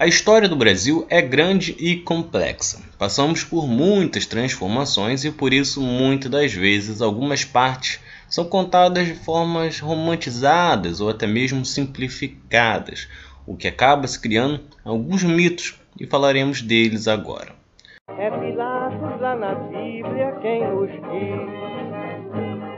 A história do Brasil é grande e complexa. Passamos por muitas transformações e por isso, muitas das vezes, algumas partes são contadas de formas romantizadas ou até mesmo simplificadas, o que acaba se criando alguns mitos e falaremos deles agora. É Pilatos lá na Bíblia quem nos diz,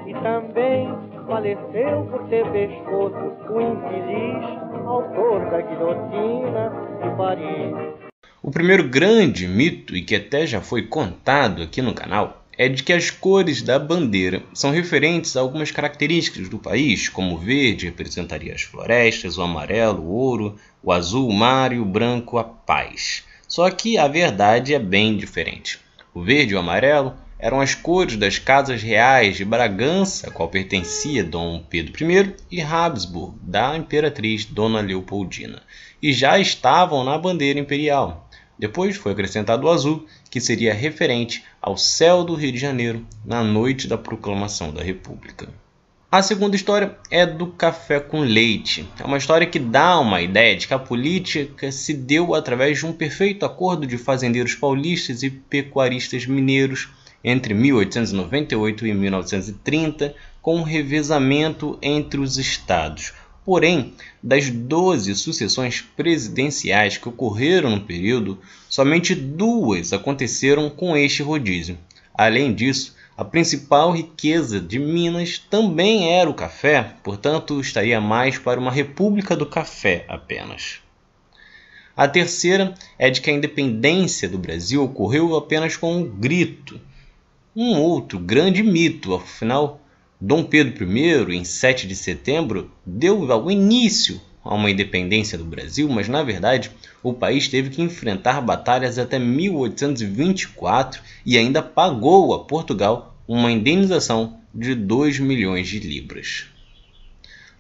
e também faleceu por ter pescoço o infeliz autor da guilhotina de Paris. O primeiro grande mito, e que até já foi contado aqui no canal, é de que as cores da bandeira são referentes a algumas características do país, como o verde representaria as florestas, o amarelo, o ouro, o azul, o mar e o branco, a paz. Só que a verdade é bem diferente. O verde e o amarelo eram as cores das casas reais de Bragança, qual pertencia Dom Pedro I, e Habsburg, da imperatriz Dona Leopoldina, e já estavam na bandeira imperial. Depois foi acrescentado o azul, que seria referente ao céu do Rio de Janeiro na noite da proclamação da República. A segunda história é do café com leite. É uma história que dá uma ideia de que a política se deu através de um perfeito acordo de fazendeiros paulistas e pecuaristas mineiros entre 1898 e 1930, com um revezamento entre os estados. Porém, das 12 sucessões presidenciais que ocorreram no período, somente duas aconteceram com este rodízio. Além disso, a principal riqueza de Minas também era o café, portanto, estaria mais para uma república do café apenas. A terceira é de que a independência do Brasil ocorreu apenas com um grito, um outro grande mito, afinal, Dom Pedro I, em 7 de setembro, deu o início a uma independência do Brasil, mas na verdade o país teve que enfrentar batalhas até 1824 e ainda pagou a Portugal uma indenização de 2 milhões de libras.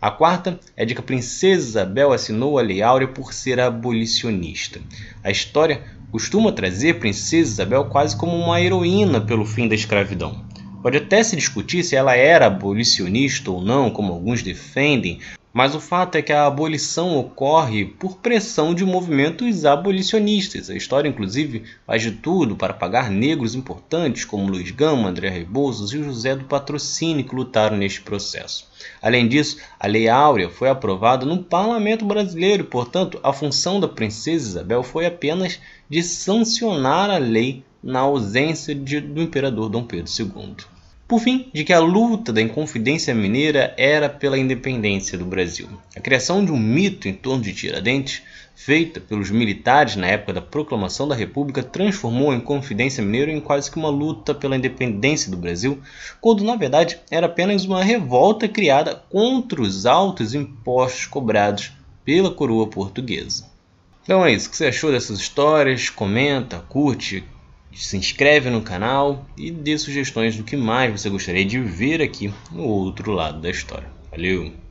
A quarta é de que a princesa Isabel assinou a Lei Áurea por ser abolicionista. A história costuma trazer Princesa Isabel quase como uma heroína pelo fim da escravidão. Pode até se discutir se ela era abolicionista ou não, como alguns defendem, mas o fato é que a abolição ocorre por pressão de movimentos abolicionistas. A história, inclusive, faz de tudo para pagar negros importantes como Luiz Gama, André Rebouças e José do Patrocínio que lutaram neste processo. Além disso, a Lei Áurea foi aprovada no Parlamento brasileiro portanto, a função da Princesa Isabel foi apenas de sancionar a lei na ausência de, do imperador Dom Pedro II. Por fim, de que a luta da Inconfidência Mineira era pela independência do Brasil. A criação de um mito em torno de Tiradentes, feita pelos militares na época da proclamação da República, transformou a Inconfidência Mineira em quase que uma luta pela independência do Brasil, quando na verdade era apenas uma revolta criada contra os altos impostos cobrados pela coroa portuguesa. Então é isso. O que você achou dessas histórias? Comenta, curte, se inscreve no canal e dê sugestões do que mais você gostaria de ver aqui no outro lado da história. Valeu!